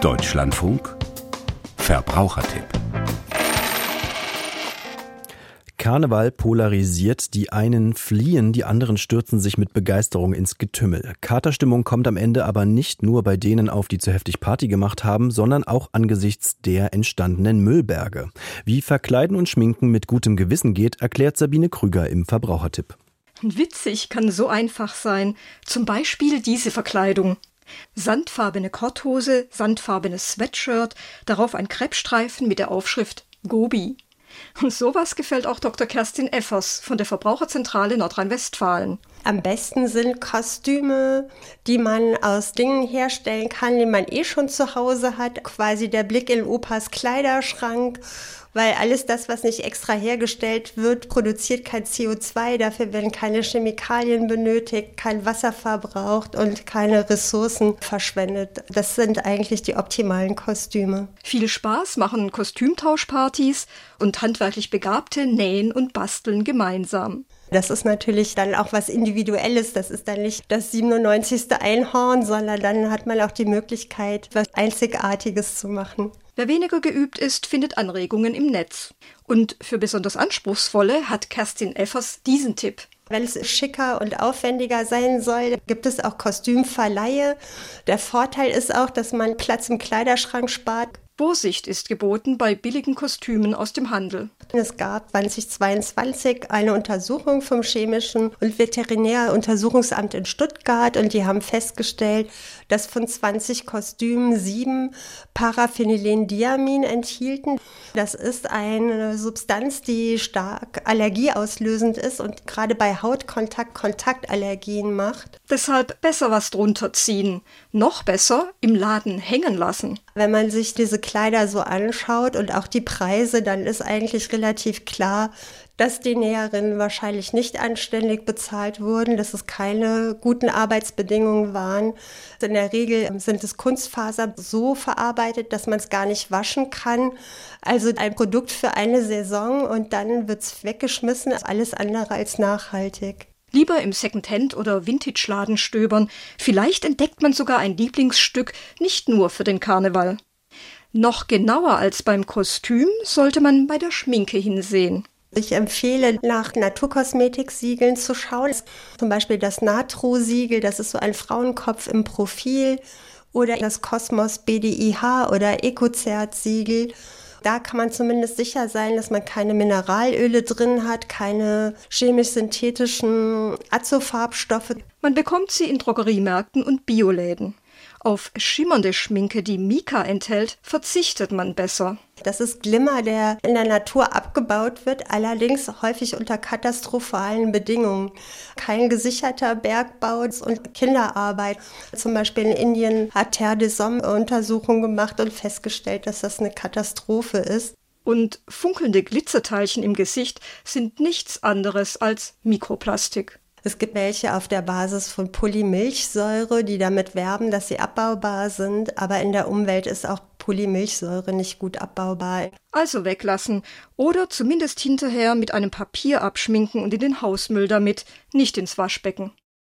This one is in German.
Deutschlandfunk Verbrauchertipp Karneval polarisiert, die einen fliehen, die anderen stürzen sich mit Begeisterung ins Getümmel. Katerstimmung kommt am Ende aber nicht nur bei denen auf, die zu heftig Party gemacht haben, sondern auch angesichts der entstandenen Müllberge. Wie Verkleiden und Schminken mit gutem Gewissen geht, erklärt Sabine Krüger im Verbrauchertipp. Witzig kann so einfach sein. Zum Beispiel diese Verkleidung. Sandfarbene Korthose, sandfarbenes Sweatshirt, darauf ein Kreppstreifen mit der Aufschrift Gobi. Und sowas gefällt auch Dr. Kerstin Effers von der Verbraucherzentrale Nordrhein-Westfalen. Am besten sind Kostüme, die man aus Dingen herstellen kann, die man eh schon zu Hause hat. Quasi der Blick in Opas Kleiderschrank weil alles das, was nicht extra hergestellt wird, produziert kein CO2. Dafür werden keine Chemikalien benötigt, kein Wasser verbraucht und keine Ressourcen verschwendet. Das sind eigentlich die optimalen Kostüme. Viel Spaß machen Kostümtauschpartys und handwerklich Begabte nähen und basteln gemeinsam. Das ist natürlich dann auch was Individuelles. Das ist dann nicht das 97. Einhorn, sondern dann hat man auch die Möglichkeit, was Einzigartiges zu machen. Wer weniger geübt ist, findet Anregungen im Netz. Und für besonders Anspruchsvolle hat Kerstin Effers diesen Tipp. Wenn es schicker und aufwendiger sein soll, gibt es auch Kostümverleihe. Der Vorteil ist auch, dass man Platz im Kleiderschrank spart. Vorsicht ist geboten bei billigen Kostümen aus dem Handel. Es gab 2022 eine Untersuchung vom Chemischen und Veterinäruntersuchungsamt in Stuttgart und die haben festgestellt, dass von 20 Kostümen sieben Paraphenylendiamin enthielten. Das ist eine Substanz, die stark allergieauslösend ist und gerade bei Hautkontakt Kontaktallergien macht. Deshalb besser was drunter ziehen. Noch besser im Laden hängen lassen. Wenn man sich diese Kleider so anschaut und auch die Preise, dann ist eigentlich relativ klar, dass die Näherinnen wahrscheinlich nicht anständig bezahlt wurden, dass es keine guten Arbeitsbedingungen waren. In der Regel sind es Kunstfaser so verarbeitet, dass man es gar nicht waschen kann. Also ein Produkt für eine Saison und dann wird es weggeschmissen, alles andere als nachhaltig. Lieber im Secondhand- oder Vintage-Laden stöbern. Vielleicht entdeckt man sogar ein Lieblingsstück nicht nur für den Karneval. Noch genauer als beim Kostüm sollte man bei der Schminke hinsehen. Ich empfehle, nach Naturkosmetik-Siegeln zu schauen. Zum Beispiel das Natro-Siegel, das ist so ein Frauenkopf im Profil. Oder das Kosmos BDIH oder Ecozert-Siegel. Da kann man zumindest sicher sein, dass man keine Mineralöle drin hat, keine chemisch-synthetischen Azofarbstoffe. Man bekommt sie in Drogeriemärkten und Bioläden. Auf schimmernde Schminke, die Mika enthält, verzichtet man besser. Das ist Glimmer, der in der Natur abgebaut wird, allerdings häufig unter katastrophalen Bedingungen. Kein gesicherter Bergbau und Kinderarbeit. Zum Beispiel in Indien hat Terre des Hommes Untersuchungen gemacht und festgestellt, dass das eine Katastrophe ist. Und funkelnde Glitzerteilchen im Gesicht sind nichts anderes als Mikroplastik. Es gibt welche auf der Basis von Polymilchsäure, die damit werben, dass sie abbaubar sind, aber in der Umwelt ist auch Polymilchsäure nicht gut abbaubar. Also weglassen oder zumindest hinterher mit einem Papier abschminken und in den Hausmüll damit, nicht ins Waschbecken.